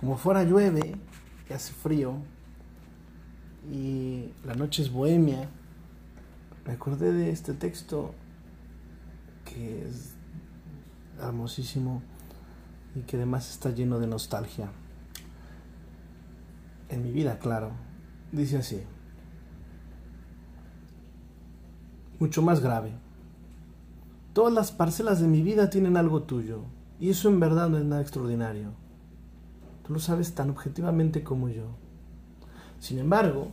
como fuera llueve y hace frío y la noche es bohemia, me acordé de este texto que es hermosísimo y que además está lleno de nostalgia. En mi vida, claro. Dice así. Mucho más grave. Todas las parcelas de mi vida tienen algo tuyo, y eso en verdad no es nada extraordinario. Lo sabes tan objetivamente como yo. Sin embargo,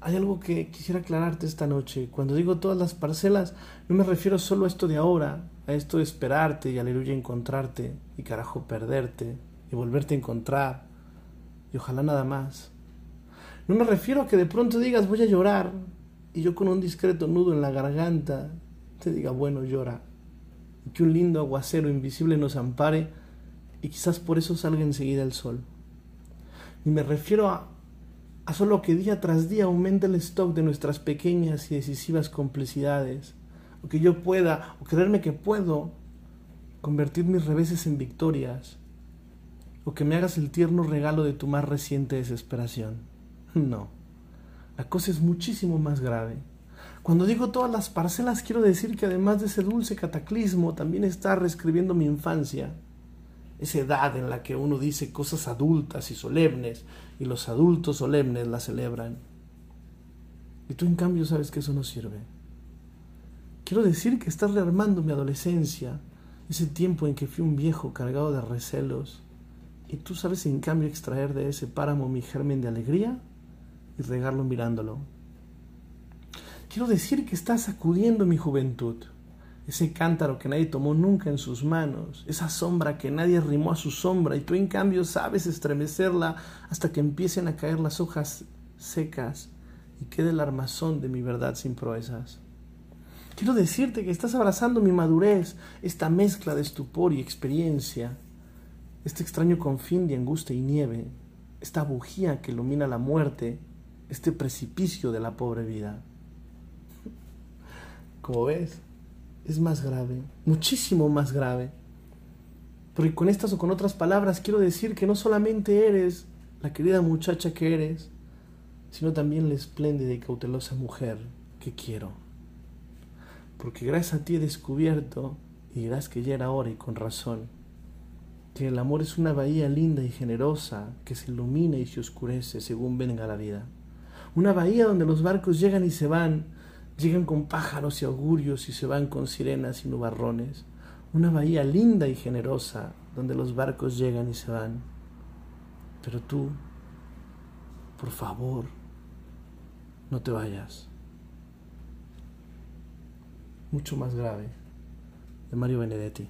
hay algo que quisiera aclararte esta noche. Cuando digo todas las parcelas, no me refiero solo a esto de ahora, a esto de esperarte y aleluya encontrarte y carajo perderte y volverte a encontrar y ojalá nada más. No me refiero a que de pronto digas voy a llorar y yo con un discreto nudo en la garganta te diga bueno llora y que un lindo aguacero invisible nos ampare y quizás por eso salga enseguida el sol. Ni me refiero a, a solo que día tras día aumente el stock de nuestras pequeñas y decisivas complicidades o que yo pueda, o creerme que puedo, convertir mis reveses en victorias, o que me hagas el tierno regalo de tu más reciente desesperación. No, la cosa es muchísimo más grave. Cuando digo todas las parcelas, quiero decir que además de ese dulce cataclismo, también está reescribiendo mi infancia, esa edad en la que uno dice cosas adultas y solemnes, y los adultos solemnes las celebran. Y tú en cambio sabes que eso no sirve. Quiero decir que estás rearmando mi adolescencia, ese tiempo en que fui un viejo cargado de recelos, y tú sabes en cambio extraer de ese páramo mi germen de alegría y regarlo mirándolo. Quiero decir que estás sacudiendo mi juventud, ese cántaro que nadie tomó nunca en sus manos, esa sombra que nadie arrimó a su sombra y tú en cambio sabes estremecerla hasta que empiecen a caer las hojas secas y quede el armazón de mi verdad sin proezas. Quiero decirte que estás abrazando mi madurez, esta mezcla de estupor y experiencia, este extraño confín de angustia y nieve, esta bujía que ilumina la muerte, este precipicio de la pobre vida. Como ves, es más grave, muchísimo más grave. Porque con estas o con otras palabras quiero decir que no solamente eres la querida muchacha que eres, sino también la espléndida y cautelosa mujer que quiero porque gracias a ti he descubierto, y dirás que ya era hora y con razón, que el amor es una bahía linda y generosa que se ilumina y se oscurece según venga la vida. Una bahía donde los barcos llegan y se van, llegan con pájaros y augurios y se van con sirenas y nubarrones. Una bahía linda y generosa donde los barcos llegan y se van. Pero tú, por favor, no te vayas mucho más grave, de Mario Benedetti.